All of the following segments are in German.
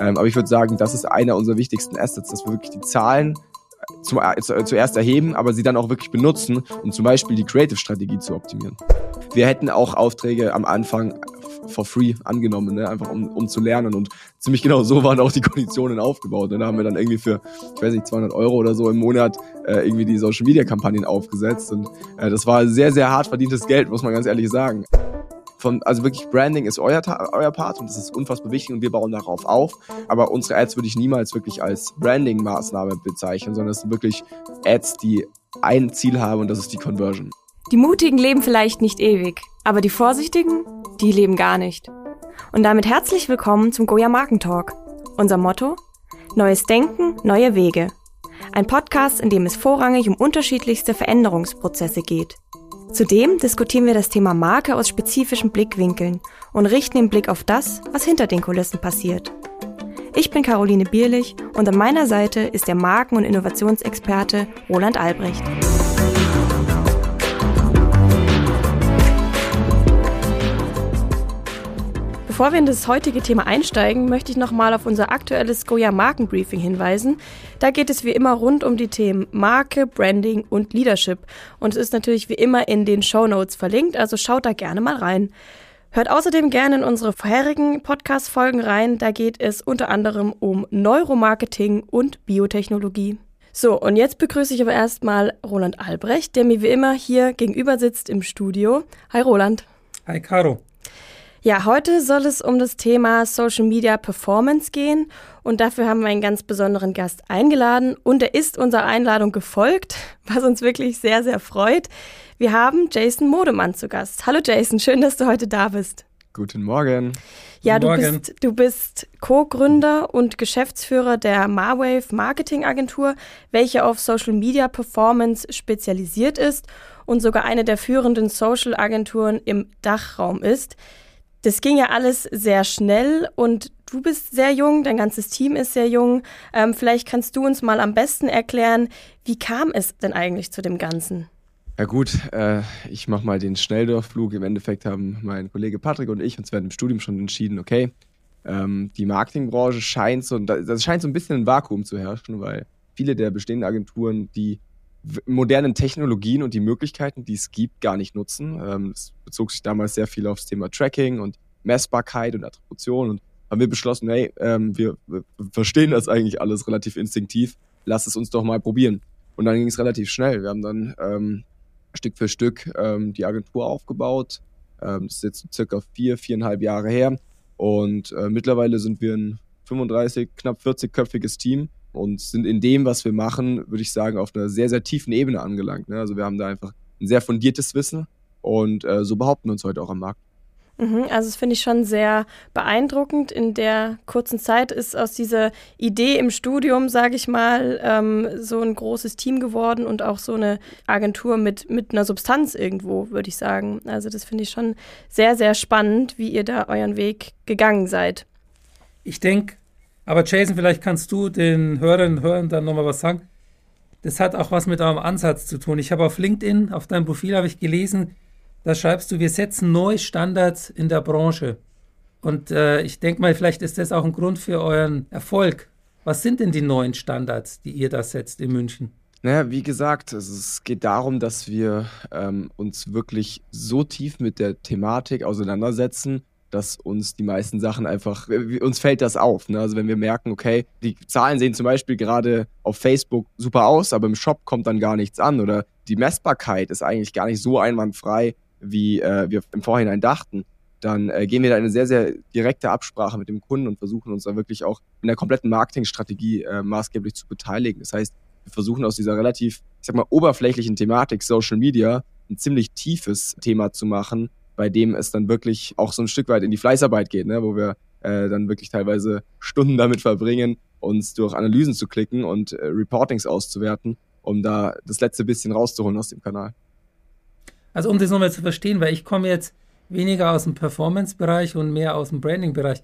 Ähm, aber ich würde sagen, das ist einer unserer wichtigsten Assets, dass wir wirklich die Zahlen zum, äh, zuerst erheben, aber sie dann auch wirklich benutzen, um zum Beispiel die Creative-Strategie zu optimieren. Wir hätten auch Aufträge am Anfang for free angenommen, ne? einfach um, um zu lernen. Und ziemlich genau so waren auch die Konditionen aufgebaut. Und da haben wir dann irgendwie für, ich weiß nicht, 200 Euro oder so im Monat äh, irgendwie die Social Media Kampagnen aufgesetzt. Und äh, das war sehr, sehr hart verdientes Geld, muss man ganz ehrlich sagen. Von, also wirklich Branding ist euer, euer Part und das ist unfassbar wichtig und wir bauen darauf auf. Aber unsere Ads würde ich niemals wirklich als Branding-Maßnahme bezeichnen, sondern es sind wirklich Ads, die ein Ziel haben und das ist die Conversion. Die Mutigen leben vielleicht nicht ewig, aber die Vorsichtigen, die leben gar nicht. Und damit herzlich willkommen zum Goya Markentalk. Unser Motto? Neues Denken, neue Wege. Ein Podcast, in dem es vorrangig um unterschiedlichste Veränderungsprozesse geht. Zudem diskutieren wir das Thema Marke aus spezifischen Blickwinkeln und richten den Blick auf das, was hinter den Kulissen passiert. Ich bin Caroline Bierlich und an meiner Seite ist der Marken- und Innovationsexperte Roland Albrecht. Bevor wir in das heutige Thema einsteigen, möchte ich nochmal auf unser aktuelles Goya Markenbriefing hinweisen. Da geht es wie immer rund um die Themen Marke, Branding und Leadership. Und es ist natürlich wie immer in den Show Notes verlinkt, also schaut da gerne mal rein. Hört außerdem gerne in unsere vorherigen Podcast-Folgen rein. Da geht es unter anderem um Neuromarketing und Biotechnologie. So, und jetzt begrüße ich aber erstmal Roland Albrecht, der mir wie immer hier gegenüber sitzt im Studio. Hi Roland. Hi Caro. Ja, heute soll es um das Thema Social Media Performance gehen und dafür haben wir einen ganz besonderen Gast eingeladen und er ist unserer Einladung gefolgt, was uns wirklich sehr, sehr freut. Wir haben Jason Modemann zu Gast. Hallo Jason, schön, dass du heute da bist. Guten Morgen. Ja, Guten du Morgen. bist, du bist Co-Gründer und Geschäftsführer der Marwave Marketing Agentur, welche auf Social Media Performance spezialisiert ist und sogar eine der führenden Social Agenturen im Dachraum ist. Das ging ja alles sehr schnell und du bist sehr jung, dein ganzes Team ist sehr jung. Ähm, vielleicht kannst du uns mal am besten erklären, wie kam es denn eigentlich zu dem Ganzen? Ja gut, äh, ich mache mal den Schnelldurchflug. Im Endeffekt haben mein Kollege Patrick und ich uns während dem Studium schon entschieden, okay, ähm, die Marketingbranche scheint so, das scheint so ein bisschen ein Vakuum zu herrschen, weil viele der bestehenden Agenturen die modernen Technologien und die Möglichkeiten, die es gibt, gar nicht nutzen. Ähm, es bezog sich damals sehr viel aufs Thema Tracking und Messbarkeit und Attribution und haben wir beschlossen, hey, ähm, wir, wir verstehen das eigentlich alles relativ instinktiv, lass es uns doch mal probieren. Und dann ging es relativ schnell. Wir haben dann ähm, Stück für Stück ähm, die Agentur aufgebaut. Ähm, das ist jetzt circa vier, viereinhalb Jahre her. Und äh, mittlerweile sind wir ein 35, knapp 40-köpfiges Team und sind in dem, was wir machen, würde ich sagen, auf einer sehr, sehr tiefen Ebene angelangt. Ne? Also wir haben da einfach ein sehr fundiertes Wissen und äh, so behaupten wir uns heute auch am Markt. Mhm, also das finde ich schon sehr beeindruckend. In der kurzen Zeit ist aus dieser Idee im Studium, sage ich mal, ähm, so ein großes Team geworden und auch so eine Agentur mit, mit einer Substanz irgendwo, würde ich sagen. Also das finde ich schon sehr, sehr spannend, wie ihr da euren Weg gegangen seid. Ich denke, aber Jason, vielleicht kannst du den Hörerinnen und Hörern dann nochmal was sagen. Das hat auch was mit eurem Ansatz zu tun. Ich habe auf LinkedIn, auf deinem Profil habe ich gelesen, da schreibst du, wir setzen neue Standards in der Branche. Und äh, ich denke mal, vielleicht ist das auch ein Grund für euren Erfolg. Was sind denn die neuen Standards, die ihr da setzt in München? Naja, wie gesagt, es geht darum, dass wir ähm, uns wirklich so tief mit der Thematik auseinandersetzen, dass uns die meisten Sachen einfach, uns fällt das auf. Ne? Also wenn wir merken, okay, die Zahlen sehen zum Beispiel gerade auf Facebook super aus, aber im Shop kommt dann gar nichts an oder die Messbarkeit ist eigentlich gar nicht so einwandfrei, wie äh, wir im Vorhinein dachten, dann äh, gehen wir da in eine sehr, sehr direkte Absprache mit dem Kunden und versuchen uns da wirklich auch in der kompletten Marketingstrategie äh, maßgeblich zu beteiligen. Das heißt, wir versuchen aus dieser relativ, ich sag mal, oberflächlichen Thematik Social Media ein ziemlich tiefes Thema zu machen, bei dem es dann wirklich auch so ein Stück weit in die Fleißarbeit geht, ne? wo wir äh, dann wirklich teilweise Stunden damit verbringen, uns durch Analysen zu klicken und äh, Reportings auszuwerten, um da das letzte bisschen rauszuholen aus dem Kanal. Also um das nochmal zu verstehen, weil ich komme jetzt weniger aus dem Performance-Bereich und mehr aus dem Branding-Bereich.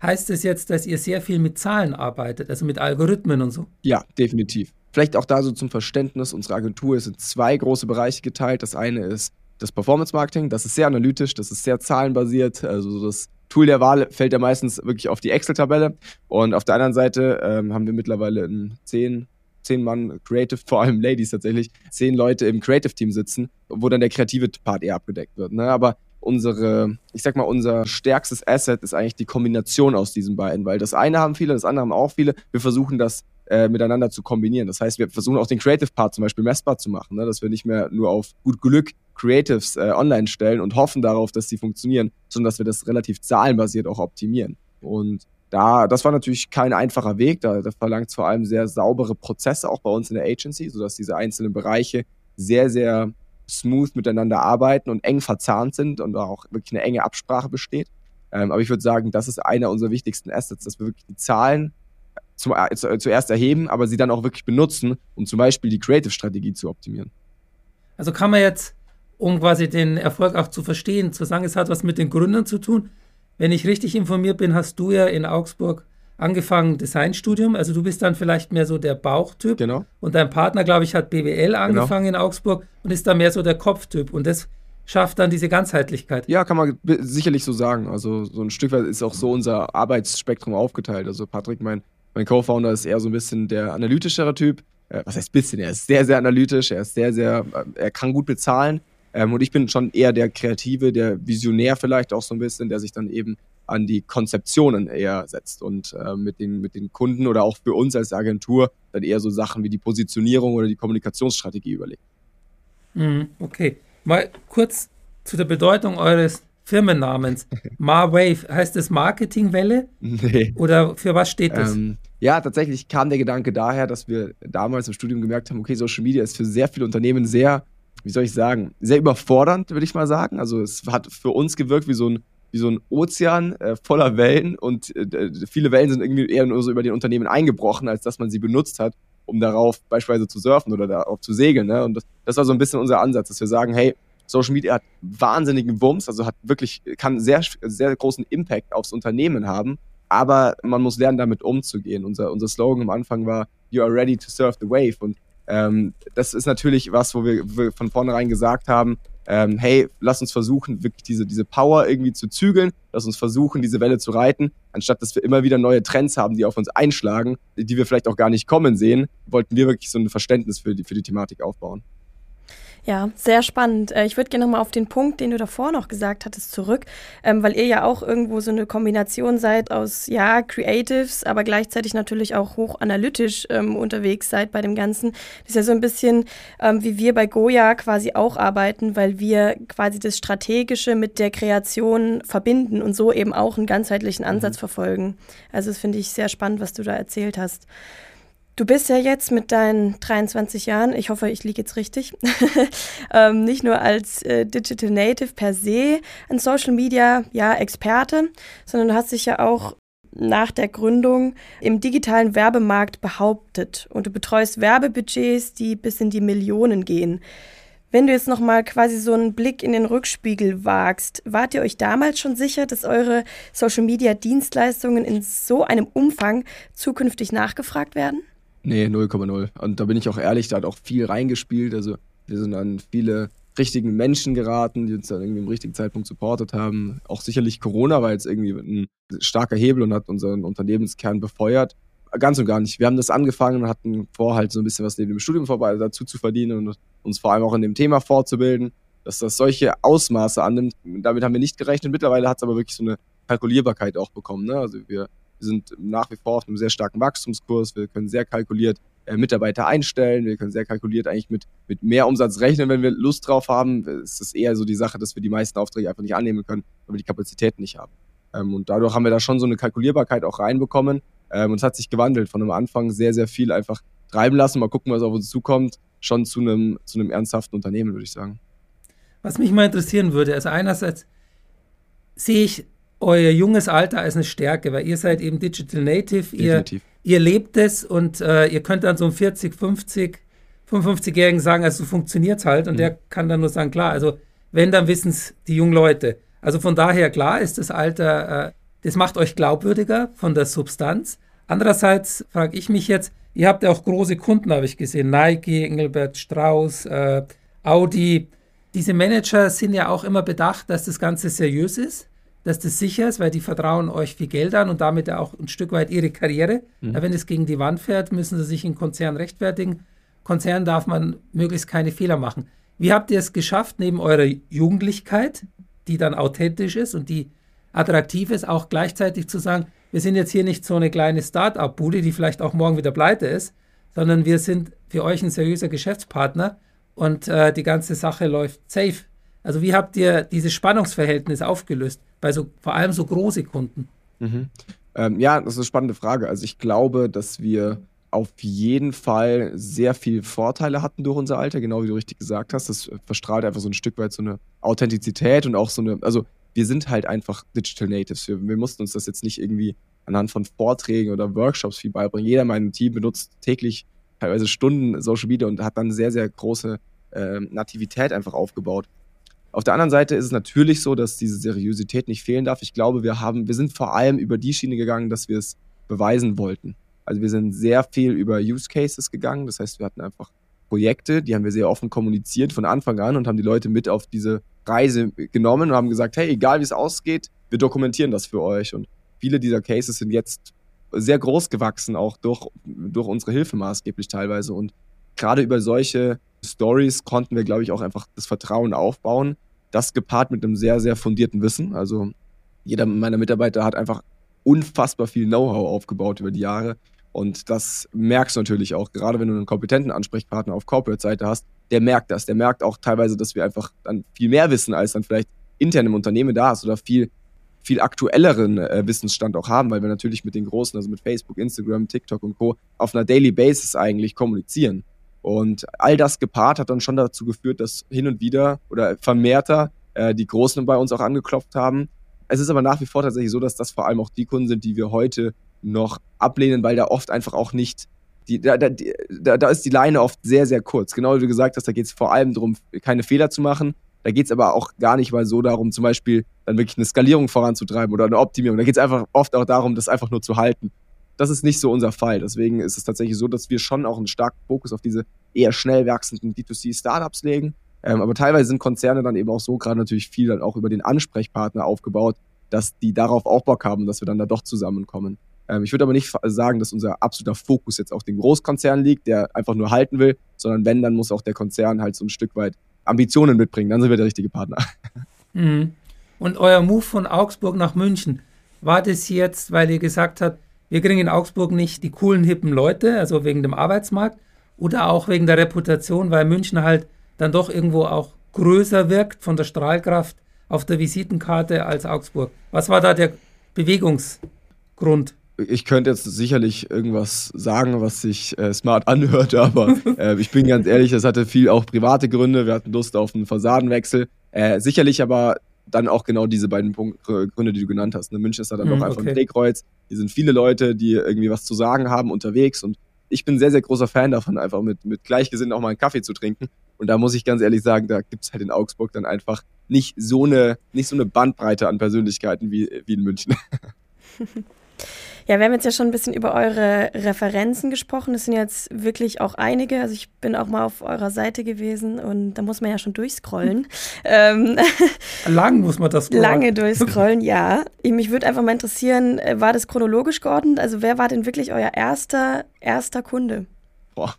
Heißt das jetzt, dass ihr sehr viel mit Zahlen arbeitet, also mit Algorithmen und so? Ja, definitiv. Vielleicht auch da so zum Verständnis, unsere Agentur ist in zwei große Bereiche geteilt. Das eine ist das Performance Marketing, das ist sehr analytisch, das ist sehr zahlenbasiert, also das Tool der Wahl fällt ja meistens wirklich auf die Excel-Tabelle. Und auf der anderen Seite ähm, haben wir mittlerweile ein 10, zehn Mann Creative, vor allem Ladies tatsächlich, zehn Leute im Creative-Team sitzen, wo dann der kreative Part eher abgedeckt wird. Ne? Aber unsere, ich sag mal, unser stärkstes Asset ist eigentlich die Kombination aus diesen beiden, weil das eine haben viele, das andere haben auch viele. Wir versuchen das äh, miteinander zu kombinieren. Das heißt, wir versuchen auch den Creative Part zum Beispiel messbar zu machen, ne? dass wir nicht mehr nur auf gut Glück Creatives äh, online stellen und hoffen darauf, dass sie funktionieren, sondern dass wir das relativ zahlenbasiert auch optimieren. Und da, das war natürlich kein einfacher Weg. Da, da verlangt es vor allem sehr saubere Prozesse auch bei uns in der Agency, sodass diese einzelnen Bereiche sehr, sehr smooth miteinander arbeiten und eng verzahnt sind und auch wirklich eine enge Absprache besteht. Ähm, aber ich würde sagen, das ist einer unserer wichtigsten Assets, dass wir wirklich die Zahlen zum, äh, zuerst erheben, aber sie dann auch wirklich benutzen, um zum Beispiel die Creative-Strategie zu optimieren. Also kann man jetzt, um quasi den Erfolg auch zu verstehen, zu sagen, es hat was mit den Gründern zu tun. Wenn ich richtig informiert bin, hast du ja in Augsburg angefangen Designstudium. Also du bist dann vielleicht mehr so der Bauchtyp. Genau. Und dein Partner, glaube ich, hat BWL angefangen genau. in Augsburg und ist dann mehr so der Kopftyp. Und das schafft dann diese Ganzheitlichkeit. Ja, kann man sicherlich so sagen. Also so ein Stück weit ist auch so unser Arbeitsspektrum aufgeteilt. Also Patrick, mein, mein Co-Founder, ist eher so ein bisschen der analytischere Typ. Äh, was heißt bisschen? Er ist sehr, sehr analytisch. Er ist sehr, sehr, äh, er kann gut bezahlen. Ähm, und ich bin schon eher der Kreative, der Visionär vielleicht auch so ein bisschen, der sich dann eben an die Konzeptionen eher setzt und äh, mit, den, mit den Kunden oder auch für uns als Agentur dann eher so Sachen wie die Positionierung oder die Kommunikationsstrategie überlegt. Mhm, okay. Mal kurz zu der Bedeutung eures Firmennamens. Marwave, heißt das Marketingwelle? Nee. Oder für was steht das? Ähm, ja, tatsächlich kam der Gedanke daher, dass wir damals im Studium gemerkt haben, okay, Social Media ist für sehr viele Unternehmen sehr, wie soll ich sagen, sehr überfordernd, würde ich mal sagen. Also es hat für uns gewirkt wie so ein wie so ein Ozean äh, voller Wellen und äh, viele Wellen sind irgendwie eher nur so über den Unternehmen eingebrochen, als dass man sie benutzt hat, um darauf beispielsweise zu surfen oder darauf zu segeln. Ne? Und das, das war so ein bisschen unser Ansatz, dass wir sagen, hey, Social Media hat wahnsinnigen Wumms, also hat wirklich, kann sehr, sehr großen Impact aufs Unternehmen haben, aber man muss lernen, damit umzugehen. Unser, unser Slogan am Anfang war, you are ready to surf the wave. Und ähm, das ist natürlich was, wo wir, wir von vornherein gesagt haben, ähm, hey, lass uns versuchen, wirklich diese, diese Power irgendwie zu zügeln, lass uns versuchen, diese Welle zu reiten, anstatt dass wir immer wieder neue Trends haben, die auf uns einschlagen, die wir vielleicht auch gar nicht kommen sehen, wollten wir wirklich so ein Verständnis für die, für die Thematik aufbauen. Ja, sehr spannend. Äh, ich würde gerne nochmal auf den Punkt, den du davor noch gesagt hattest, zurück, ähm, weil ihr ja auch irgendwo so eine Kombination seid aus, ja, Creatives, aber gleichzeitig natürlich auch hochanalytisch ähm, unterwegs seid bei dem Ganzen. Das ist ja so ein bisschen, ähm, wie wir bei Goya quasi auch arbeiten, weil wir quasi das Strategische mit der Kreation verbinden und so eben auch einen ganzheitlichen Ansatz mhm. verfolgen. Also das finde ich sehr spannend, was du da erzählt hast. Du bist ja jetzt mit deinen 23 Jahren, ich hoffe, ich liege jetzt richtig, ähm, nicht nur als äh, Digital Native per se ein Social Media ja, Experte, sondern du hast dich ja auch nach der Gründung im digitalen Werbemarkt behauptet und du betreust Werbebudgets, die bis in die Millionen gehen. Wenn du jetzt nochmal quasi so einen Blick in den Rückspiegel wagst, wart ihr euch damals schon sicher, dass eure Social Media Dienstleistungen in so einem Umfang zukünftig nachgefragt werden? Nee, 0,0. Und da bin ich auch ehrlich, da hat auch viel reingespielt. Also wir sind an viele richtigen Menschen geraten, die uns dann irgendwie im richtigen Zeitpunkt supportet haben. Auch sicherlich Corona war jetzt irgendwie ein starker Hebel und hat unseren Unternehmenskern befeuert. Ganz und gar nicht. Wir haben das angefangen und hatten vor, halt so ein bisschen was neben dem Studium vorbei dazu zu verdienen und uns vor allem auch in dem Thema fortzubilden. Dass das solche Ausmaße annimmt, damit haben wir nicht gerechnet. Mittlerweile hat es aber wirklich so eine Kalkulierbarkeit auch bekommen. Ne? Also wir wir sind nach wie vor auf einem sehr starken Wachstumskurs. Wir können sehr kalkuliert äh, Mitarbeiter einstellen. Wir können sehr kalkuliert eigentlich mit, mit mehr Umsatz rechnen, wenn wir Lust drauf haben. Es ist eher so die Sache, dass wir die meisten Aufträge einfach nicht annehmen können, weil wir die Kapazitäten nicht haben. Ähm, und dadurch haben wir da schon so eine Kalkulierbarkeit auch reinbekommen. Ähm, und es hat sich gewandelt von am Anfang sehr, sehr viel einfach treiben lassen, mal gucken, was auf uns zukommt, schon zu einem, zu einem ernsthaften Unternehmen, würde ich sagen. Was mich mal interessieren würde, also einerseits sehe ich euer junges Alter als eine Stärke, weil ihr seid eben Digital Native, ihr, ihr lebt es und äh, ihr könnt dann so einem 40, 50, 55-Jährigen sagen, also funktioniert es halt und mhm. der kann dann nur sagen, klar, also wenn, dann wissen es die jungen Leute. Also von daher, klar ist das Alter, äh, das macht euch glaubwürdiger von der Substanz. Andererseits frage ich mich jetzt, ihr habt ja auch große Kunden, habe ich gesehen, Nike, Engelbert Strauß, äh, Audi. Diese Manager sind ja auch immer bedacht, dass das Ganze seriös ist dass das sicher ist, weil die vertrauen euch viel Geld an und damit auch ein Stück weit ihre Karriere. Mhm. Wenn es gegen die Wand fährt, müssen sie sich in Konzern rechtfertigen. Konzern darf man möglichst keine Fehler machen. Wie habt ihr es geschafft, neben eurer Jugendlichkeit, die dann authentisch ist und die attraktiv ist, auch gleichzeitig zu sagen, wir sind jetzt hier nicht so eine kleine Start-up-Bude, die vielleicht auch morgen wieder pleite ist, sondern wir sind für euch ein seriöser Geschäftspartner und äh, die ganze Sache läuft safe. Also wie habt ihr dieses Spannungsverhältnis aufgelöst bei so vor allem so große Kunden? Mhm. Ähm, ja, das ist eine spannende Frage. Also ich glaube, dass wir auf jeden Fall sehr viele Vorteile hatten durch unser Alter, genau wie du richtig gesagt hast. Das verstrahlt einfach so ein Stück weit so eine Authentizität und auch so eine, also wir sind halt einfach Digital Natives. Wir, wir mussten uns das jetzt nicht irgendwie anhand von Vorträgen oder Workshops viel beibringen. Jeder in meinem Team benutzt täglich teilweise Stunden Social Media und hat dann sehr, sehr große äh, Nativität einfach aufgebaut. Auf der anderen Seite ist es natürlich so, dass diese Seriosität nicht fehlen darf. Ich glaube, wir haben, wir sind vor allem über die Schiene gegangen, dass wir es beweisen wollten. Also wir sind sehr viel über Use Cases gegangen. Das heißt, wir hatten einfach Projekte, die haben wir sehr offen kommuniziert von Anfang an und haben die Leute mit auf diese Reise genommen und haben gesagt, hey, egal wie es ausgeht, wir dokumentieren das für euch. Und viele dieser Cases sind jetzt sehr groß gewachsen, auch durch, durch unsere Hilfe maßgeblich teilweise. Und gerade über solche Stories konnten wir, glaube ich, auch einfach das Vertrauen aufbauen. Das gepaart mit einem sehr, sehr fundierten Wissen. Also jeder meiner Mitarbeiter hat einfach unfassbar viel Know-how aufgebaut über die Jahre. Und das merkst du natürlich auch, gerade wenn du einen kompetenten Ansprechpartner auf Corporate-Seite hast, der merkt das. Der merkt auch teilweise, dass wir einfach dann viel mehr wissen, als dann vielleicht intern im Unternehmen da ist oder viel, viel aktuelleren äh, Wissensstand auch haben, weil wir natürlich mit den Großen, also mit Facebook, Instagram, TikTok und Co. auf einer Daily Basis eigentlich kommunizieren. Und all das gepaart hat dann schon dazu geführt, dass hin und wieder oder vermehrter äh, die Großen bei uns auch angeklopft haben. Es ist aber nach wie vor tatsächlich so, dass das vor allem auch die Kunden sind, die wir heute noch ablehnen, weil da oft einfach auch nicht, die, da, da, da, da ist die Leine oft sehr, sehr kurz. Genau wie du gesagt hast, da geht es vor allem darum, keine Fehler zu machen. Da geht es aber auch gar nicht mal so darum, zum Beispiel dann wirklich eine Skalierung voranzutreiben oder eine Optimierung. Da geht es einfach oft auch darum, das einfach nur zu halten. Das ist nicht so unser Fall. Deswegen ist es tatsächlich so, dass wir schon auch einen starken Fokus auf diese eher schnell wachsenden D2C-Startups legen. Ähm, aber teilweise sind Konzerne dann eben auch so, gerade natürlich viel dann auch über den Ansprechpartner aufgebaut, dass die darauf auch Bock haben, dass wir dann da doch zusammenkommen. Ähm, ich würde aber nicht sagen, dass unser absoluter Fokus jetzt auf den Großkonzern liegt, der einfach nur halten will, sondern wenn, dann muss auch der Konzern halt so ein Stück weit Ambitionen mitbringen. Dann sind wir der richtige Partner. Mhm. Und euer Move von Augsburg nach München, war das jetzt, weil ihr gesagt habt, wir kriegen in Augsburg nicht die coolen, hippen Leute, also wegen dem Arbeitsmarkt, oder auch wegen der Reputation, weil München halt dann doch irgendwo auch größer wirkt von der Strahlkraft auf der Visitenkarte als Augsburg. Was war da der Bewegungsgrund? ich könnte jetzt sicherlich irgendwas sagen, was sich äh, smart anhört, aber äh, ich bin ganz ehrlich, das hatte viel auch private Gründe. Wir hatten Lust auf einen Fassadenwechsel. Äh, sicherlich aber dann auch genau diese beiden Punkt, Gründe, die du genannt hast. Ne? München ist da dann mm, doch einfach okay. ein Drehkreuz. Hier sind viele Leute, die irgendwie was zu sagen haben unterwegs und ich bin sehr, sehr großer Fan davon, einfach mit, mit Gleichgesinnten auch mal einen Kaffee zu trinken. Und da muss ich ganz ehrlich sagen, da gibt es halt in Augsburg dann einfach nicht so eine, nicht so eine Bandbreite an Persönlichkeiten wie, wie in München. Ja, wir haben jetzt ja schon ein bisschen über eure Referenzen gesprochen. Es sind jetzt wirklich auch einige. Also ich bin auch mal auf eurer Seite gewesen und da muss man ja schon durchscrollen. ähm, Lang muss man das scrollen. Lange durchscrollen, ja. Mich würde einfach mal interessieren, äh, war das chronologisch geordnet? Also wer war denn wirklich euer erster, erster Kunde? Boah.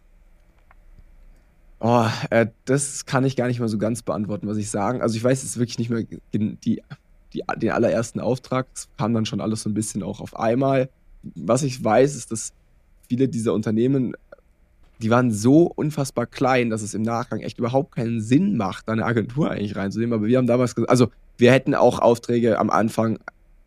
Oh, äh, das kann ich gar nicht mal so ganz beantworten, was ich sagen. Also ich weiß jetzt wirklich nicht mehr die die, den allerersten Auftrag. Es kam dann schon alles so ein bisschen auch auf einmal. Was ich weiß, ist, dass viele dieser Unternehmen, die waren so unfassbar klein, dass es im Nachgang echt überhaupt keinen Sinn macht, da eine Agentur eigentlich reinzunehmen. Aber wir haben damals gesagt, also wir hätten auch Aufträge am Anfang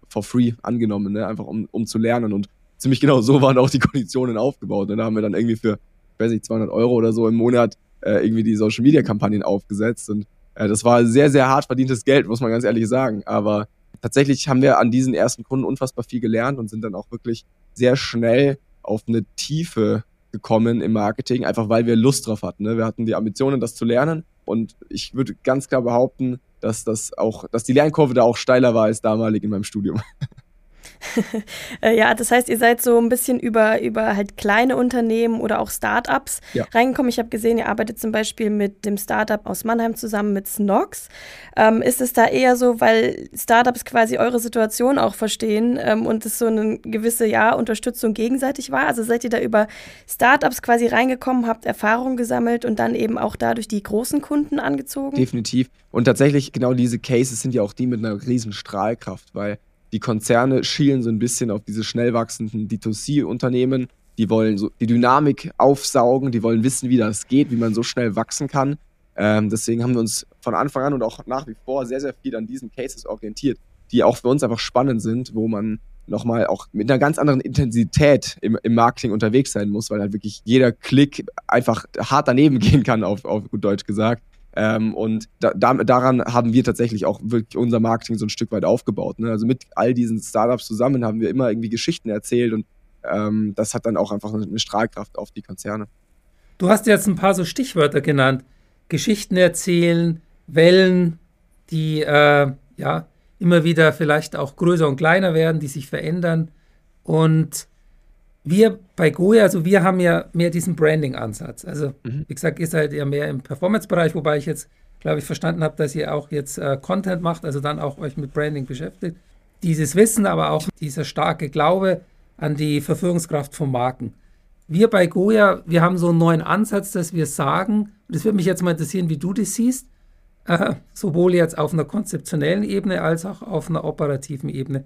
for free angenommen, ne? einfach um, um zu lernen. Und ziemlich genau so waren auch die Konditionen aufgebaut. Und da haben wir dann irgendwie für, weiß nicht, 200 Euro oder so im Monat äh, irgendwie die Social Media Kampagnen aufgesetzt. Und äh, das war sehr, sehr hart verdientes Geld, muss man ganz ehrlich sagen. Aber tatsächlich haben wir an diesen ersten Kunden unfassbar viel gelernt und sind dann auch wirklich sehr schnell auf eine Tiefe gekommen im Marketing, einfach weil wir Lust drauf hatten. Ne? Wir hatten die Ambitionen, das zu lernen. Und ich würde ganz klar behaupten, dass das auch, dass die Lernkurve da auch steiler war als damalig in meinem Studium. Äh, ja, das heißt, ihr seid so ein bisschen über, über halt kleine Unternehmen oder auch Startups ja. reingekommen. Ich habe gesehen, ihr arbeitet zum Beispiel mit dem Startup aus Mannheim zusammen mit Snox. Ähm, ist es da eher so, weil Startups quasi eure Situation auch verstehen ähm, und es so eine gewisse ja, Unterstützung gegenseitig war? Also seid ihr da über Startups quasi reingekommen, habt Erfahrung gesammelt und dann eben auch dadurch die großen Kunden angezogen? Definitiv. Und tatsächlich, genau diese Cases sind ja auch die mit einer riesen Strahlkraft, weil die Konzerne schielen so ein bisschen auf diese schnell wachsenden D2C-Unternehmen. Die wollen so die Dynamik aufsaugen, die wollen wissen, wie das geht, wie man so schnell wachsen kann. Ähm, deswegen haben wir uns von Anfang an und auch nach wie vor sehr, sehr viel an diesen Cases orientiert, die auch für uns einfach spannend sind, wo man nochmal auch mit einer ganz anderen Intensität im, im Marketing unterwegs sein muss, weil halt wirklich jeder Klick einfach hart daneben gehen kann, auf, auf gut Deutsch gesagt. Ähm, und da, da, daran haben wir tatsächlich auch wirklich unser Marketing so ein Stück weit aufgebaut. Ne? Also mit all diesen Startups zusammen haben wir immer irgendwie Geschichten erzählt und ähm, das hat dann auch einfach eine Strahlkraft auf die Konzerne. Du hast jetzt ein paar so Stichwörter genannt. Geschichten erzählen, Wellen, die äh, ja immer wieder vielleicht auch größer und kleiner werden, die sich verändern. Und wir bei Goya, also wir haben ja mehr diesen Branding-Ansatz. Also, mhm. wie gesagt, ihr seid ja mehr im Performance-Bereich, wobei ich jetzt, glaube ich, verstanden habe, dass ihr auch jetzt äh, Content macht, also dann auch euch mit Branding beschäftigt. Dieses Wissen, aber auch dieser starke Glaube an die Verführungskraft von Marken. Wir bei Goya, wir haben so einen neuen Ansatz, dass wir sagen, und es würde mich jetzt mal interessieren, wie du das siehst, äh, sowohl jetzt auf einer konzeptionellen Ebene als auch auf einer operativen Ebene.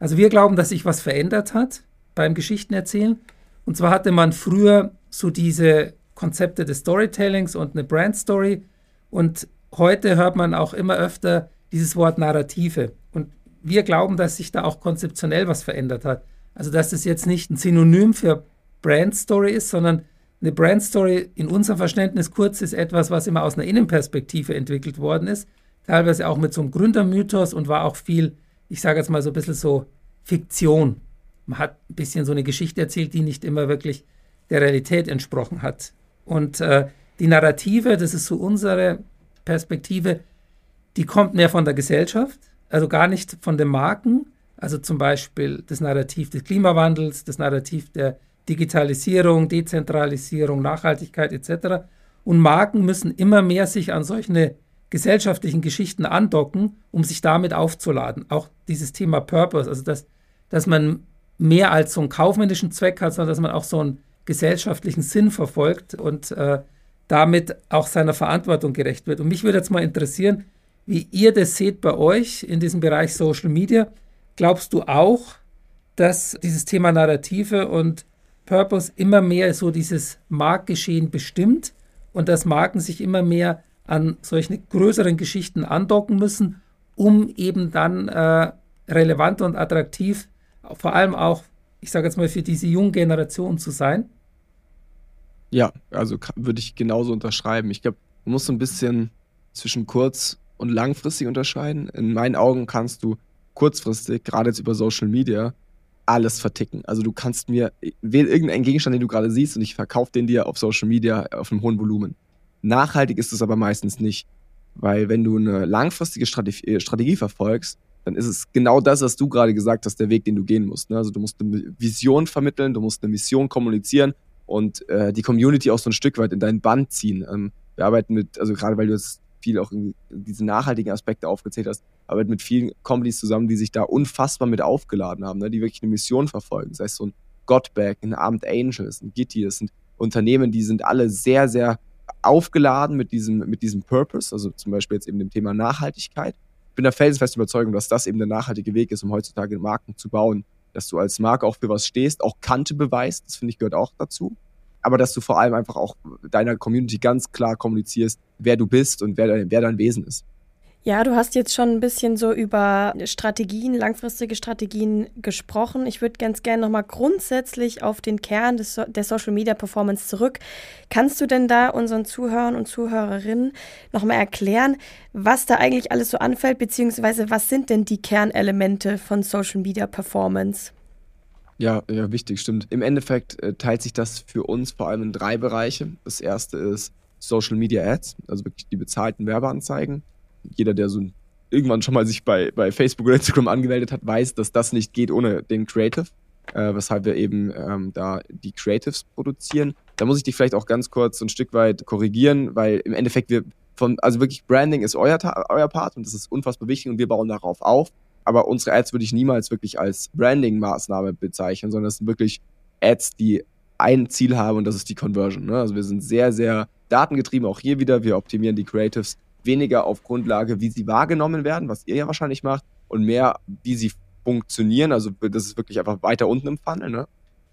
Also wir glauben, dass sich was verändert hat beim Geschichtenerzählen. Und zwar hatte man früher so diese Konzepte des Storytellings und eine Brandstory. Und heute hört man auch immer öfter dieses Wort Narrative. Und wir glauben, dass sich da auch konzeptionell was verändert hat. Also dass es jetzt nicht ein Synonym für Brandstory ist, sondern eine Brandstory in unserem Verständnis kurz ist etwas, was immer aus einer Innenperspektive entwickelt worden ist. Teilweise auch mit so einem Gründermythos und war auch viel, ich sage jetzt mal so ein bisschen so Fiktion man hat ein bisschen so eine Geschichte erzählt, die nicht immer wirklich der Realität entsprochen hat. Und äh, die Narrative, das ist so unsere Perspektive, die kommt mehr von der Gesellschaft, also gar nicht von den Marken. Also zum Beispiel das Narrativ des Klimawandels, das Narrativ der Digitalisierung, Dezentralisierung, Nachhaltigkeit etc. Und Marken müssen immer mehr sich an solche gesellschaftlichen Geschichten andocken, um sich damit aufzuladen. Auch dieses Thema Purpose, also dass, dass man mehr als so einen kaufmännischen Zweck hat, sondern dass man auch so einen gesellschaftlichen Sinn verfolgt und äh, damit auch seiner Verantwortung gerecht wird. Und mich würde jetzt mal interessieren, wie ihr das seht bei euch in diesem Bereich Social Media. Glaubst du auch, dass dieses Thema Narrative und Purpose immer mehr so dieses Marktgeschehen bestimmt und dass Marken sich immer mehr an solchen größeren Geschichten andocken müssen, um eben dann äh, relevant und attraktiv vor allem auch, ich sage jetzt mal, für diese junge Generation zu sein? Ja, also würde ich genauso unterschreiben. Ich glaube, man muss so ein bisschen zwischen kurz- und langfristig unterscheiden. In meinen Augen kannst du kurzfristig, gerade jetzt über Social Media, alles verticken. Also du kannst mir, wähl irgendeinen Gegenstand, den du gerade siehst und ich verkaufe den dir auf Social Media auf einem hohen Volumen. Nachhaltig ist es aber meistens nicht. Weil wenn du eine langfristige Strategie, Strategie verfolgst, dann ist es genau das, was du gerade gesagt hast, der Weg, den du gehen musst. Ne? Also du musst eine Vision vermitteln, du musst eine Mission kommunizieren und äh, die Community auch so ein Stück weit in dein Band ziehen. Ähm, wir arbeiten mit, also gerade weil du jetzt viel auch diese nachhaltigen Aspekte aufgezählt hast, arbeiten mit vielen Companies zusammen, die sich da unfassbar mit aufgeladen haben, ne? die wirklich eine Mission verfolgen. Das heißt, so ein Godback, ein Armed Angels, ein Gitti, das sind Unternehmen, die sind alle sehr, sehr aufgeladen mit diesem, mit diesem Purpose, also zum Beispiel jetzt eben dem Thema Nachhaltigkeit bin der felsenfesten Überzeugung, dass das eben der nachhaltige Weg ist, um heutzutage Marken zu bauen. Dass du als Marke auch für was stehst, auch Kante beweist, das finde ich gehört auch dazu. Aber dass du vor allem einfach auch deiner Community ganz klar kommunizierst, wer du bist und wer, wer dein Wesen ist. Ja, du hast jetzt schon ein bisschen so über Strategien, langfristige Strategien gesprochen. Ich würde ganz gerne nochmal grundsätzlich auf den Kern des, der Social Media Performance zurück. Kannst du denn da unseren Zuhörern und Zuhörerinnen nochmal erklären, was da eigentlich alles so anfällt, beziehungsweise was sind denn die Kernelemente von Social Media Performance? Ja, ja, wichtig, stimmt. Im Endeffekt äh, teilt sich das für uns vor allem in drei Bereiche. Das erste ist Social Media Ads, also wirklich die bezahlten Werbeanzeigen jeder, der so irgendwann schon mal sich bei, bei Facebook oder Instagram angemeldet hat, weiß, dass das nicht geht ohne den Creative, äh, weshalb wir eben ähm, da die Creatives produzieren. Da muss ich dich vielleicht auch ganz kurz ein Stück weit korrigieren, weil im Endeffekt wir von, also wirklich Branding ist euer, euer Part und das ist unfassbar wichtig und wir bauen darauf auf. Aber unsere Ads würde ich niemals wirklich als Branding-Maßnahme bezeichnen, sondern es sind wirklich Ads, die ein Ziel haben und das ist die Conversion. Ne? Also wir sind sehr, sehr datengetrieben, auch hier wieder. Wir optimieren die Creatives weniger auf Grundlage, wie sie wahrgenommen werden, was ihr ja wahrscheinlich macht, und mehr, wie sie funktionieren. Also das ist wirklich einfach weiter unten im Funnel. Ne?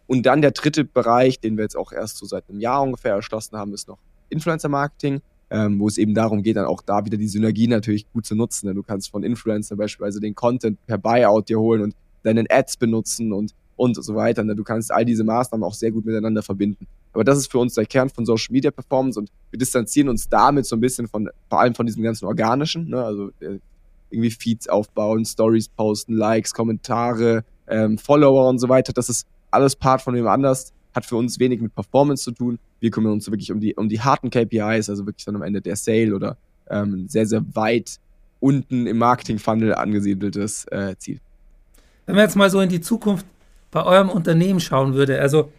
Und dann der dritte Bereich, den wir jetzt auch erst so seit einem Jahr ungefähr erschlossen haben, ist noch Influencer-Marketing, ähm, wo es eben darum geht, dann auch da wieder die Synergie natürlich gut zu nutzen. Ne? Du kannst von Influencer beispielsweise den Content per Buyout dir holen und deinen Ads benutzen und und so weiter. Ne? Du kannst all diese Maßnahmen auch sehr gut miteinander verbinden. Aber das ist für uns der Kern von Social Media Performance und wir distanzieren uns damit so ein bisschen von, vor allem von diesem ganzen organischen, ne? also äh, irgendwie Feeds aufbauen, Stories posten, Likes, Kommentare, ähm, Follower und so weiter. Das ist alles Part von dem anders, hat für uns wenig mit Performance zu tun. Wir kümmern uns wirklich um die, um die harten KPIs, also wirklich dann am Ende der Sale oder ähm, sehr, sehr weit unten im Marketing-Funnel angesiedeltes äh, Ziel. Wenn wir jetzt mal so in die Zukunft bei eurem Unternehmen schauen würde. Also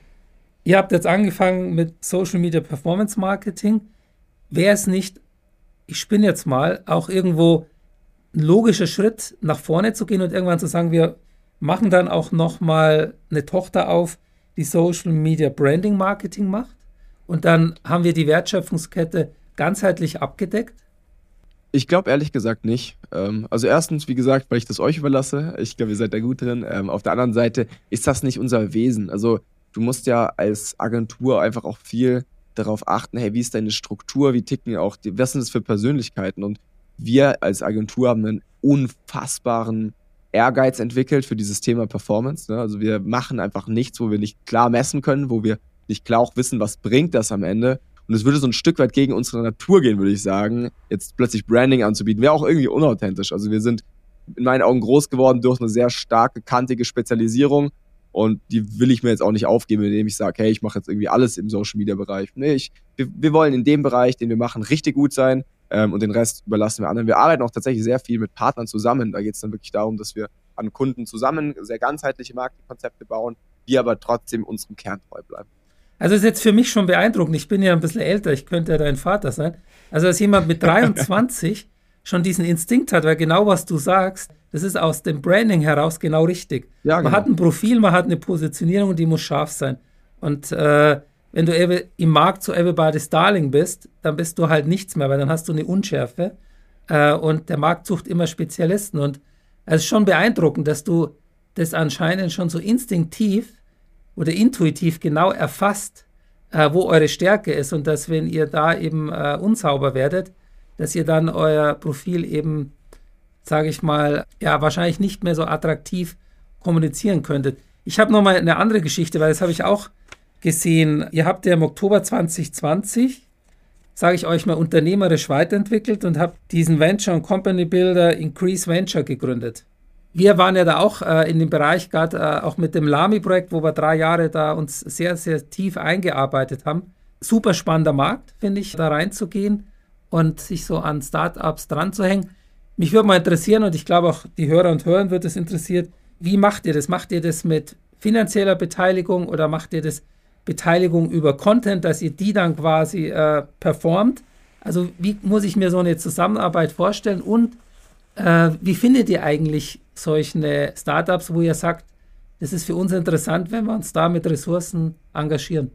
ihr habt jetzt angefangen mit Social Media Performance Marketing. Wäre es nicht, ich spinne jetzt mal, auch irgendwo ein logischer Schritt nach vorne zu gehen und irgendwann zu sagen, wir machen dann auch nochmal eine Tochter auf, die Social Media Branding Marketing macht und dann haben wir die Wertschöpfungskette ganzheitlich abgedeckt? Ich glaube ehrlich gesagt nicht. Ähm, also erstens, wie gesagt, weil ich das euch überlasse. Ich glaube, ihr seid da gut drin. Ähm, auf der anderen Seite ist das nicht unser Wesen. Also du musst ja als Agentur einfach auch viel darauf achten, hey, wie ist deine Struktur, wie ticken auch die, was sind das für Persönlichkeiten? Und wir als Agentur haben einen unfassbaren Ehrgeiz entwickelt für dieses Thema Performance. Ne? Also wir machen einfach nichts, wo wir nicht klar messen können, wo wir nicht klar auch wissen, was bringt das am Ende. Und es würde so ein Stück weit gegen unsere Natur gehen, würde ich sagen, jetzt plötzlich Branding anzubieten. Wäre auch irgendwie unauthentisch. Also wir sind in meinen Augen groß geworden durch eine sehr starke, kantige Spezialisierung. Und die will ich mir jetzt auch nicht aufgeben, indem ich sage, hey, ich mache jetzt irgendwie alles im Social Media Bereich. Nee, ich, wir, wir wollen in dem Bereich, den wir machen, richtig gut sein ähm, und den Rest überlassen wir anderen. Wir arbeiten auch tatsächlich sehr viel mit Partnern zusammen. Da geht es dann wirklich darum, dass wir an Kunden zusammen sehr ganzheitliche Marketingkonzepte bauen, die aber trotzdem unserem Kern treu bleiben. Also ist jetzt für mich schon beeindruckend. Ich bin ja ein bisschen älter, ich könnte ja dein Vater sein. Also dass jemand mit 23 schon diesen Instinkt hat, weil genau was du sagst, das ist aus dem Branding heraus genau richtig. Ja, genau. Man hat ein Profil, man hat eine Positionierung und die muss scharf sein. Und äh, wenn du im Markt zu Everybody's Darling bist, dann bist du halt nichts mehr, weil dann hast du eine Unschärfe. Äh, und der Markt sucht immer Spezialisten. Und es ist schon beeindruckend, dass du das anscheinend schon so instinktiv oder intuitiv genau erfasst, äh, wo eure Stärke ist und dass, wenn ihr da eben äh, unsauber werdet, dass ihr dann euer Profil eben, sage ich mal, ja, wahrscheinlich nicht mehr so attraktiv kommunizieren könntet. Ich habe nochmal eine andere Geschichte, weil das habe ich auch gesehen. Ihr habt ja im Oktober 2020, sage ich euch mal, unternehmerisch weiterentwickelt und habt diesen Venture und Company Builder Increase Venture gegründet wir waren ja da auch äh, in dem Bereich, gerade äh, auch mit dem Lami-Projekt, wo wir drei Jahre da uns sehr, sehr tief eingearbeitet haben. Super spannender Markt, finde ich, da reinzugehen und sich so an Startups dran zu hängen. Mich würde mal interessieren und ich glaube auch die Hörer und Hörer wird es interessiert, wie macht ihr das? Macht ihr das mit finanzieller Beteiligung oder macht ihr das Beteiligung über Content, dass ihr die dann quasi äh, performt? Also wie muss ich mir so eine Zusammenarbeit vorstellen und äh, wie findet ihr eigentlich solche Startups, wo ihr sagt, das ist für uns interessant, wenn wir uns da mit Ressourcen engagieren?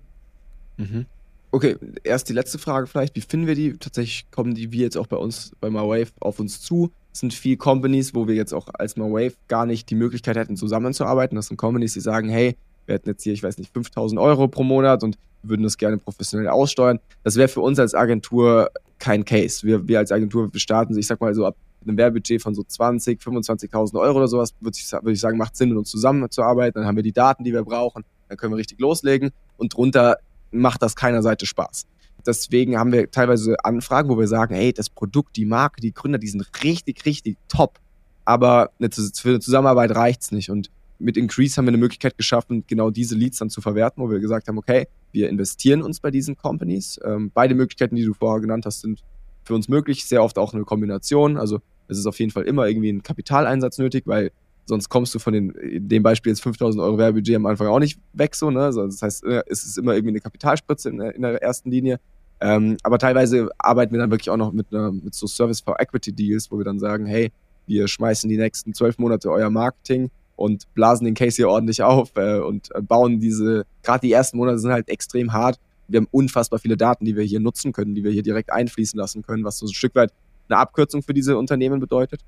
Mhm. Okay, erst die letzte Frage vielleicht. Wie finden wir die? Tatsächlich kommen die, wie jetzt auch bei uns, bei MyWave, auf uns zu. Es sind viele Companies, wo wir jetzt auch als MyWave gar nicht die Möglichkeit hätten, zusammenzuarbeiten. Das sind Companies, die sagen, hey, wir hätten jetzt hier, ich weiß nicht, 5000 Euro pro Monat und würden das gerne professionell aussteuern. Das wäre für uns als Agentur kein Case. Wir, wir als Agentur starten, ich sag mal so ab einem Werbebudget von so 20, 25.000 Euro oder sowas, würde ich, würd ich sagen, macht Sinn, mit uns zusammenzuarbeiten. Dann haben wir die Daten, die wir brauchen, dann können wir richtig loslegen und drunter macht das keiner Seite Spaß. Deswegen haben wir teilweise Anfragen, wo wir sagen, hey, das Produkt, die Marke, die Gründer, die sind richtig, richtig top. Aber für eine Zusammenarbeit reicht's nicht. Und mit Increase haben wir eine Möglichkeit geschaffen, genau diese Leads dann zu verwerten, wo wir gesagt haben, okay, wir investieren uns bei diesen Companies. Ähm, beide Möglichkeiten, die du vorher genannt hast, sind für uns möglich. Sehr oft auch eine Kombination. Also Es ist auf jeden Fall immer irgendwie ein Kapitaleinsatz nötig, weil sonst kommst du von den, in dem Beispiel jetzt 5000 Euro Werbebudget am Anfang auch nicht weg, so, ne? Also das heißt, äh, es ist immer irgendwie eine Kapitalspritze in der, in der ersten Linie. Ähm, aber teilweise arbeiten wir dann wirklich auch noch mit, einer, mit so Service for Equity Deals, wo wir dann sagen, hey, wir schmeißen die nächsten zwölf Monate euer Marketing und blasen den Case hier ordentlich auf äh, und bauen diese, gerade die ersten Monate sind halt extrem hart. Wir haben unfassbar viele Daten, die wir hier nutzen können, die wir hier direkt einfließen lassen können, was so ein Stück weit eine Abkürzung für diese Unternehmen bedeutet.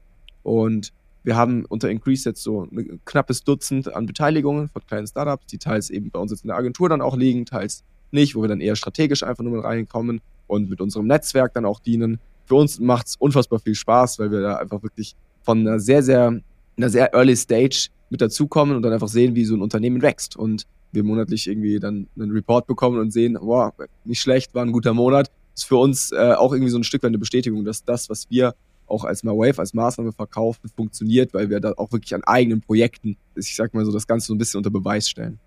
Und wir haben unter Increase jetzt so ein knappes Dutzend an Beteiligungen von kleinen Startups, die teils eben bei uns jetzt in der Agentur dann auch liegen, teils nicht, wo wir dann eher strategisch einfach nur mit reinkommen und mit unserem Netzwerk dann auch dienen. Für uns macht es unfassbar viel Spaß, weil wir da einfach wirklich von einer sehr, sehr, einer sehr early Stage mit dazukommen und dann einfach sehen, wie so ein Unternehmen wächst. Und wir monatlich irgendwie dann einen Report bekommen und sehen, wow, nicht schlecht, war ein guter Monat. Ist für uns äh, auch irgendwie so ein Stück weit eine Bestätigung, dass das, was wir auch als MyWave, als Maßnahme verkaufen, funktioniert, weil wir da auch wirklich an eigenen Projekten, ich sag mal so, das Ganze so ein bisschen unter Beweis stellen.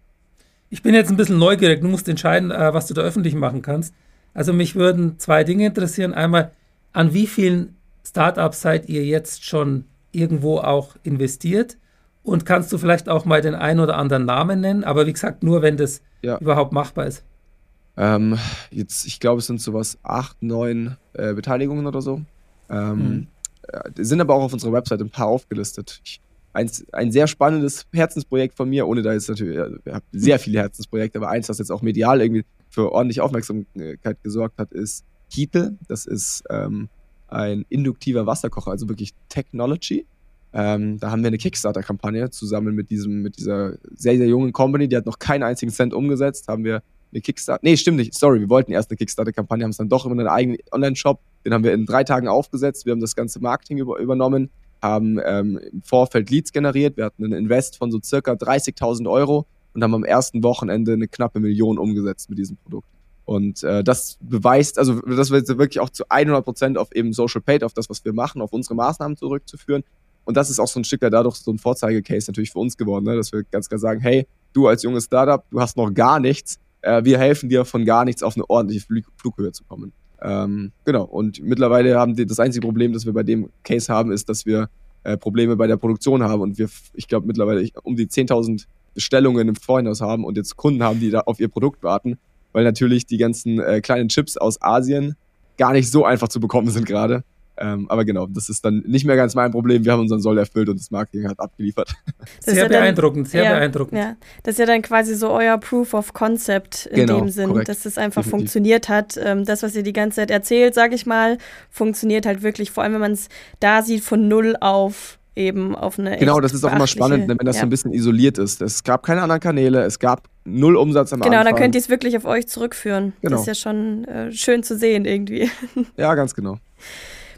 Ich bin jetzt ein bisschen neugierig. Du musst entscheiden, äh, was du da öffentlich machen kannst. Also mich würden zwei Dinge interessieren. Einmal, an wie vielen Startups seid ihr jetzt schon irgendwo auch investiert? Und kannst du vielleicht auch mal den einen oder anderen Namen nennen? Aber wie gesagt, nur wenn das ja. überhaupt machbar ist. Ähm, jetzt, ich glaube, es sind sowas acht, neun äh, Beteiligungen oder so. Ähm, mhm. äh, sind aber auch auf unserer Website ein paar aufgelistet. Ich, ein, ein sehr spannendes Herzensprojekt von mir, ohne da jetzt natürlich, ich habe sehr viele Herzensprojekte, aber eins, das jetzt auch medial irgendwie für ordentliche Aufmerksamkeit gesorgt hat, ist Heatle. Das ist ähm, ein induktiver Wasserkocher, also wirklich Technology. Ähm, da haben wir eine Kickstarter-Kampagne zusammen mit diesem, mit dieser sehr, sehr jungen Company, die hat noch keinen einzigen Cent umgesetzt, haben wir eine Kickstarter, nee, stimmt nicht, sorry, wir wollten erst eine Kickstarter-Kampagne, haben es dann doch immer einen eigenen Online-Shop, den haben wir in drei Tagen aufgesetzt, wir haben das ganze Marketing über, übernommen, haben ähm, im Vorfeld Leads generiert, wir hatten einen Invest von so circa 30.000 Euro und haben am ersten Wochenende eine knappe Million umgesetzt mit diesem Produkt. Und äh, das beweist, also das wird wirklich auch zu 100 Prozent auf eben Social Paid, auf das, was wir machen, auf unsere Maßnahmen zurückzuführen. Und das ist auch so ein Stück weit dadurch so ein Vorzeigecase natürlich für uns geworden, ne? dass wir ganz klar sagen, hey, du als junges Startup, du hast noch gar nichts, äh, wir helfen dir von gar nichts auf eine ordentliche Flug Flughöhe zu kommen. Ähm, genau, und mittlerweile haben die, das einzige Problem, das wir bei dem Case haben, ist, dass wir äh, Probleme bei der Produktion haben und wir, ich glaube, mittlerweile um die 10.000 Bestellungen im Vorhinein haben und jetzt Kunden haben, die da auf ihr Produkt warten, weil natürlich die ganzen äh, kleinen Chips aus Asien gar nicht so einfach zu bekommen sind gerade. Ähm, aber genau, das ist dann nicht mehr ganz mein Problem. Wir haben unseren Soll erfüllt und das Marketing hat abgeliefert. sehr ja beeindruckend, sehr ja, beeindruckend. Ja. Das ist ja dann quasi so euer Proof of Concept in genau, dem Sinn, korrekt. dass es einfach Definitiv. funktioniert hat. Ähm, das, was ihr die ganze Zeit erzählt, sage ich mal, funktioniert halt wirklich, vor allem wenn man es da sieht, von null auf eben auf eine Genau, das ist auch immer spannend, wenn das ja. so ein bisschen isoliert ist. Es gab keine anderen Kanäle, es gab null Umsatz am genau, Anfang. Genau, dann könnt ihr es wirklich auf euch zurückführen. Genau. Das ist ja schon äh, schön zu sehen irgendwie. Ja, ganz genau.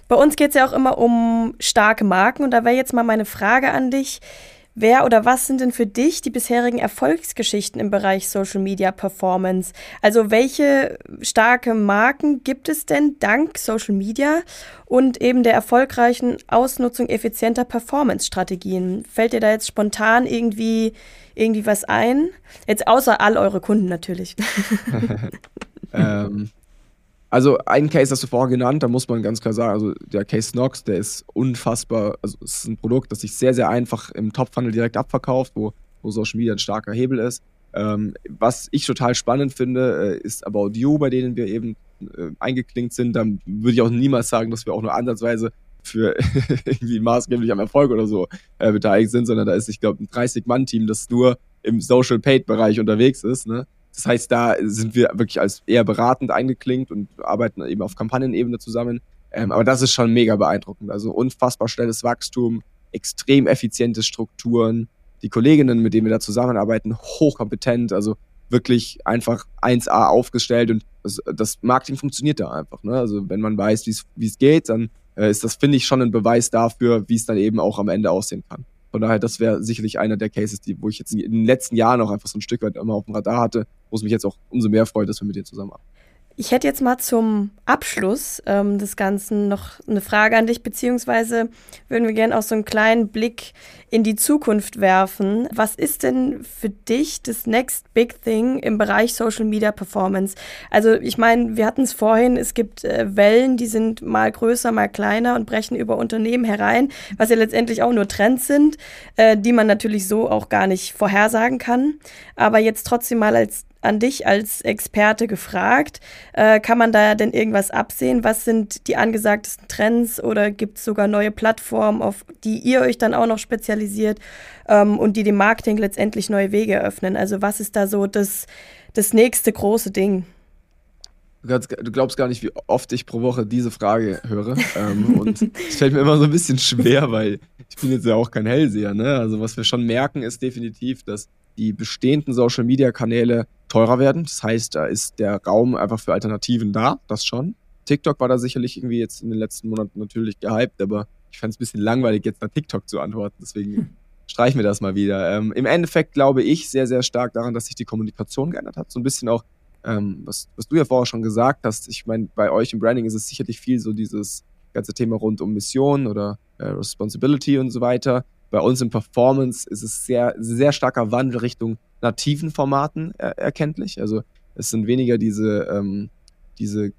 Bei uns geht es ja auch immer um starke Marken und da wäre jetzt mal meine Frage an dich. Wer oder was sind denn für dich die bisherigen Erfolgsgeschichten im Bereich Social Media Performance? Also welche starke Marken gibt es denn dank Social Media und eben der erfolgreichen Ausnutzung effizienter Performance-Strategien? Fällt dir da jetzt spontan irgendwie, irgendwie was ein? Jetzt außer all eure Kunden natürlich. ähm, also ein Case hast du vorher genannt, da muss man ganz klar sagen, also der Case Knox, der ist unfassbar, also es ist ein Produkt, das sich sehr, sehr einfach im Top-Funnel direkt abverkauft, wo, wo Social Media ein starker Hebel ist. Ähm, was ich total spannend finde, äh, ist About You, bei denen wir eben äh, eingeklinkt sind. Da würde ich auch niemals sagen, dass wir auch nur ansatzweise für irgendwie maßgeblich am Erfolg oder so äh, beteiligt sind, sondern da ist, ich glaube, ein 30-Mann-Team, das nur im Social-Paid-Bereich unterwegs ist. Ne? Das heißt, da sind wir wirklich als eher beratend eingeklinkt und arbeiten eben auf Kampagnenebene zusammen. Ähm, aber das ist schon mega beeindruckend. Also unfassbar schnelles Wachstum, extrem effiziente Strukturen. Die Kolleginnen, mit denen wir da zusammenarbeiten, hochkompetent, also wirklich einfach 1A aufgestellt und das, das Marketing funktioniert da einfach. Ne? Also wenn man weiß, wie es geht, dann äh, ist das, finde ich, schon ein Beweis dafür, wie es dann eben auch am Ende aussehen kann. Von daher, das wäre sicherlich einer der Cases, die, wo ich jetzt in den letzten Jahren auch einfach so ein Stück weit immer auf dem Radar hatte, wo es mich jetzt auch umso mehr freut, dass wir mit dir zusammenarbeiten. Ich hätte jetzt mal zum Abschluss ähm, des Ganzen noch eine Frage an dich, beziehungsweise würden wir gerne auch so einen kleinen Blick in die Zukunft werfen. Was ist denn für dich das Next Big Thing im Bereich Social Media Performance? Also ich meine, wir hatten es vorhin, es gibt äh, Wellen, die sind mal größer, mal kleiner und brechen über Unternehmen herein, was ja letztendlich auch nur Trends sind, äh, die man natürlich so auch gar nicht vorhersagen kann. Aber jetzt trotzdem mal als an dich als Experte gefragt. Äh, kann man da denn irgendwas absehen? Was sind die angesagtesten Trends oder gibt es sogar neue Plattformen, auf die ihr euch dann auch noch spezialisiert ähm, und die dem Marketing letztendlich neue Wege eröffnen? Also was ist da so das, das nächste große Ding? Du glaubst gar nicht, wie oft ich pro Woche diese Frage höre. ähm, und es fällt mir immer so ein bisschen schwer, weil ich bin jetzt ja auch kein Hellseher. Ne? Also was wir schon merken, ist definitiv, dass die bestehenden Social-Media-Kanäle teurer werden. Das heißt, da ist der Raum einfach für Alternativen da, das schon. TikTok war da sicherlich irgendwie jetzt in den letzten Monaten natürlich gehypt, aber ich fand es ein bisschen langweilig, jetzt nach TikTok zu antworten. Deswegen hm. streichen wir das mal wieder. Ähm, Im Endeffekt glaube ich sehr, sehr stark daran, dass sich die Kommunikation geändert hat. So ein bisschen auch, ähm, was, was du ja vorher schon gesagt hast. Ich meine, bei euch im Branding ist es sicherlich viel so dieses ganze Thema rund um Mission oder äh, Responsibility und so weiter. Bei uns im Performance ist es sehr, sehr starker Wandel Richtung nativen Formaten er erkenntlich. Also es sind weniger diese, ähm, diese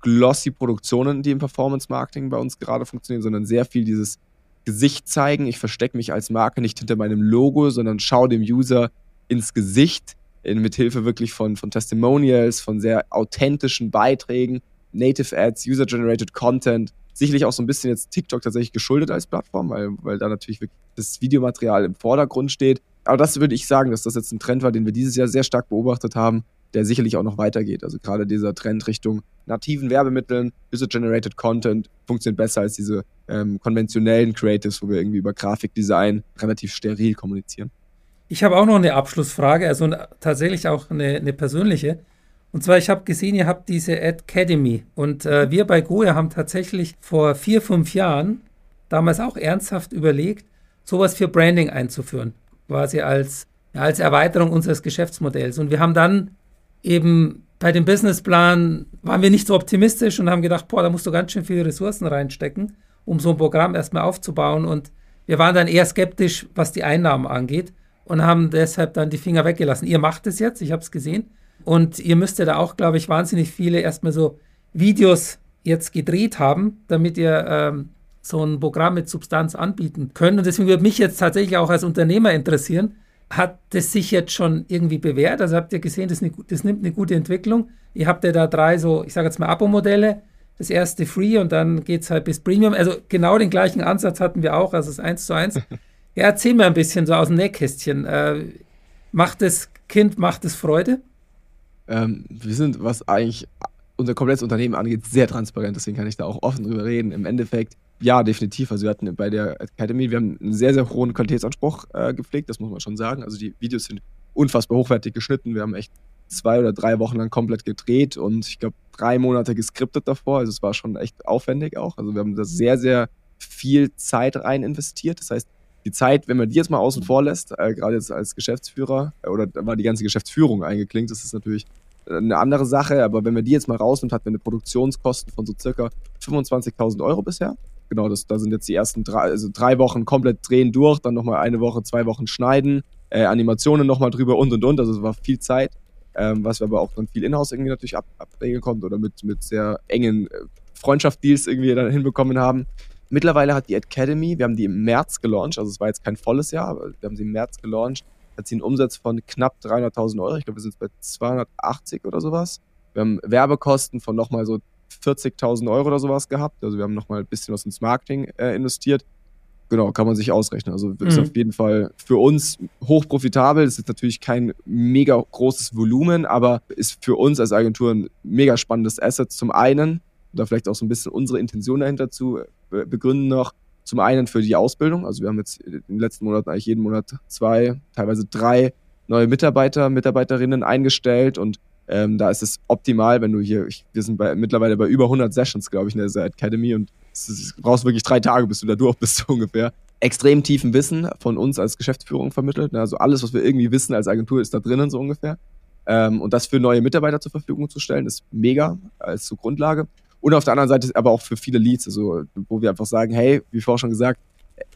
glossy Produktionen, die im Performance Marketing bei uns gerade funktionieren, sondern sehr viel dieses Gesicht zeigen. Ich verstecke mich als Marke nicht hinter meinem Logo, sondern schaue dem User ins Gesicht, in, mit Hilfe wirklich von, von Testimonials, von sehr authentischen Beiträgen, Native Ads, User-Generated Content Sicherlich auch so ein bisschen jetzt TikTok tatsächlich geschuldet als Plattform, weil, weil da natürlich wirklich das Videomaterial im Vordergrund steht. Aber das würde ich sagen, dass das jetzt ein Trend war, den wir dieses Jahr sehr stark beobachtet haben, der sicherlich auch noch weitergeht. Also gerade dieser Trend Richtung nativen Werbemitteln, User-Generated Content funktioniert besser als diese ähm, konventionellen Creatives, wo wir irgendwie über Grafikdesign relativ steril kommunizieren. Ich habe auch noch eine Abschlussfrage, also tatsächlich auch eine, eine persönliche. Und zwar, ich habe gesehen, ihr habt diese Academy. Und äh, wir bei Goya haben tatsächlich vor vier, fünf Jahren damals auch ernsthaft überlegt, sowas für Branding einzuführen. Quasi als, ja, als Erweiterung unseres Geschäftsmodells. Und wir haben dann eben bei dem Businessplan waren wir nicht so optimistisch und haben gedacht, boah, da musst du ganz schön viele Ressourcen reinstecken, um so ein Programm erstmal aufzubauen. Und wir waren dann eher skeptisch, was die Einnahmen angeht und haben deshalb dann die Finger weggelassen. Ihr macht es jetzt, ich habe es gesehen. Und ihr müsst ja da auch, glaube ich, wahnsinnig viele erstmal so Videos jetzt gedreht haben, damit ihr ähm, so ein Programm mit Substanz anbieten könnt. Und deswegen würde mich jetzt tatsächlich auch als Unternehmer interessieren, hat das sich jetzt schon irgendwie bewährt? Also habt ihr gesehen, das, eine, das nimmt eine gute Entwicklung. Ihr habt ja da drei so, ich sage jetzt mal Abo-Modelle. Das erste Free und dann geht es halt bis Premium. Also genau den gleichen Ansatz hatten wir auch, also das 1 zu 1. ja, erzähl mir ein bisschen so aus dem Nähkästchen. Äh, macht das Kind, macht es Freude? Ähm, wir sind, was eigentlich unser komplettes Unternehmen angeht, sehr transparent, deswegen kann ich da auch offen drüber reden. Im Endeffekt, ja, definitiv. Also wir hatten bei der Academy, wir haben einen sehr, sehr hohen Qualitätsanspruch äh, gepflegt, das muss man schon sagen. Also die Videos sind unfassbar hochwertig geschnitten. Wir haben echt zwei oder drei Wochen lang komplett gedreht und ich glaube drei Monate geskriptet davor. Also es war schon echt aufwendig auch. Also wir haben da sehr, sehr viel Zeit rein investiert. Das heißt, die Zeit, wenn man die jetzt mal außen vor lässt, äh, gerade jetzt als Geschäftsführer, äh, oder da war die ganze Geschäftsführung eingeklinkt, das ist natürlich äh, eine andere Sache, aber wenn man die jetzt mal rausnimmt, hat man eine Produktionskosten von so circa 25.000 Euro bisher. Genau, das, da sind jetzt die ersten drei, also drei Wochen komplett drehen durch, dann nochmal eine Woche, zwei Wochen schneiden, äh, Animationen nochmal drüber und und und, also es war viel Zeit, ähm, was wir aber auch dann viel Inhouse irgendwie natürlich ab, abregeln konnten oder mit, mit sehr engen äh, Freundschaftsdeals irgendwie dann hinbekommen haben. Mittlerweile hat die Academy, wir haben die im März gelauncht, also es war jetzt kein volles Jahr, aber wir haben sie im März gelauncht, hat sie einen Umsatz von knapp 300.000 Euro. Ich glaube, wir sind bei 280 oder sowas. Wir haben Werbekosten von nochmal so 40.000 Euro oder sowas gehabt. Also wir haben nochmal ein bisschen was ins Marketing äh, investiert. Genau, kann man sich ausrechnen. Also mhm. ist auf jeden Fall für uns hoch profitabel. Das ist natürlich kein mega großes Volumen, aber ist für uns als Agentur ein mega spannendes Asset. Zum einen, da vielleicht auch so ein bisschen unsere Intention dahinter zu begründen noch. Zum einen für die Ausbildung. Also wir haben jetzt in den letzten Monaten eigentlich jeden Monat zwei, teilweise drei neue Mitarbeiter, Mitarbeiterinnen eingestellt und ähm, da ist es optimal, wenn du hier, ich, wir sind bei, mittlerweile bei über 100 Sessions, glaube ich, in der Academy und du brauchst wirklich drei Tage, bis du da durch bist, so ungefähr. Extrem tiefen Wissen von uns als Geschäftsführung vermittelt. Ne? Also alles, was wir irgendwie wissen als Agentur, ist da drinnen, so ungefähr. Ähm, und das für neue Mitarbeiter zur Verfügung zu stellen, ist mega als zur Grundlage. Und auf der anderen Seite aber auch für viele Leads, also wo wir einfach sagen, hey, wie vorher schon gesagt,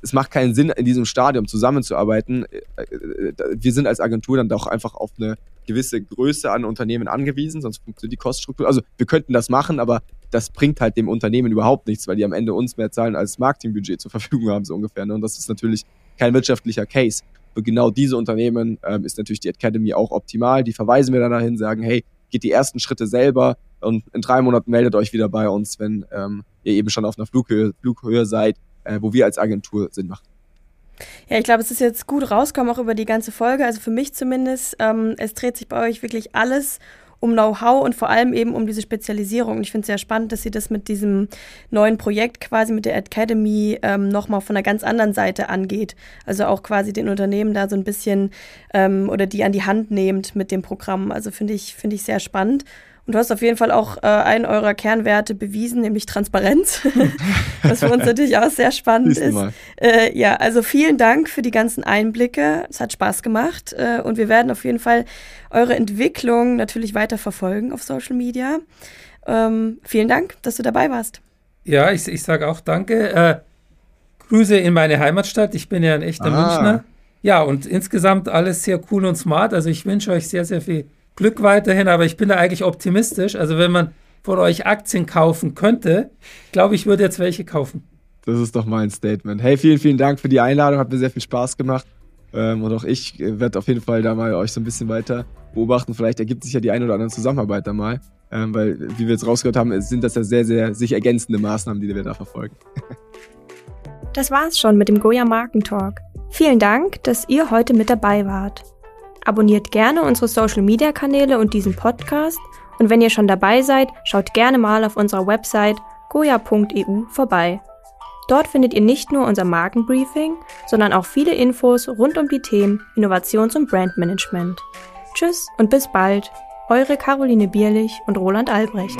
es macht keinen Sinn, in diesem Stadium zusammenzuarbeiten. Äh, äh, wir sind als Agentur dann doch einfach auf eine gewisse Größe an Unternehmen angewiesen, sonst funktioniert die Koststruktur. Also wir könnten das machen, aber das bringt halt dem Unternehmen überhaupt nichts, weil die am Ende uns mehr zahlen als Marketingbudget zur Verfügung haben, so ungefähr. Ne? Und das ist natürlich kein wirtschaftlicher Case. Für genau diese Unternehmen ähm, ist natürlich die Academy auch optimal. Die verweisen wir dann dahin, sagen, hey, geht die ersten Schritte selber und in drei Monaten meldet euch wieder bei uns, wenn ähm, ihr eben schon auf einer Flughöhe, Flughöhe seid, äh, wo wir als Agentur Sinn machen. Ja, ich glaube, es ist jetzt gut rausgekommen, auch über die ganze Folge. Also für mich zumindest, ähm, es dreht sich bei euch wirklich alles um Know-how und vor allem eben um diese Spezialisierung. Und ich finde es sehr spannend, dass sie das mit diesem neuen Projekt quasi mit der Academy ähm, nochmal von einer ganz anderen Seite angeht. Also auch quasi den Unternehmen da so ein bisschen ähm, oder die an die Hand nehmt mit dem Programm. Also finde ich, finde ich sehr spannend. Und du hast auf jeden Fall auch äh, einen eurer Kernwerte bewiesen, nämlich Transparenz, was für uns natürlich auch sehr spannend ist. Äh, ja, also vielen Dank für die ganzen Einblicke. Es hat Spaß gemacht äh, und wir werden auf jeden Fall eure Entwicklung natürlich weiter verfolgen auf Social Media. Ähm, vielen Dank, dass du dabei warst. Ja, ich, ich sage auch danke. Äh, Grüße in meine Heimatstadt. Ich bin ja ein echter ah. Münchner. Ja, und insgesamt alles sehr cool und smart. Also ich wünsche euch sehr, sehr viel Glück weiterhin, aber ich bin da eigentlich optimistisch. Also wenn man von euch Aktien kaufen könnte, glaube ich, würde jetzt welche kaufen. Das ist doch mein Statement. Hey, vielen, vielen Dank für die Einladung. Hat mir sehr viel Spaß gemacht. Ähm, und auch ich äh, werde auf jeden Fall da mal euch so ein bisschen weiter beobachten. Vielleicht ergibt sich ja die eine oder andere Zusammenarbeit da mal. Ähm, weil, wie wir jetzt rausgehört haben, sind das ja sehr, sehr sich ergänzende Maßnahmen, die wir da verfolgen. das war's schon mit dem Goya Markentalk. Vielen Dank, dass ihr heute mit dabei wart. Abonniert gerne unsere Social Media Kanäle und diesen Podcast. Und wenn ihr schon dabei seid, schaut gerne mal auf unserer Website goya.eu vorbei. Dort findet ihr nicht nur unser Markenbriefing, sondern auch viele Infos rund um die Themen Innovations- und Brandmanagement. Tschüss und bis bald, eure Caroline Bierlich und Roland Albrecht.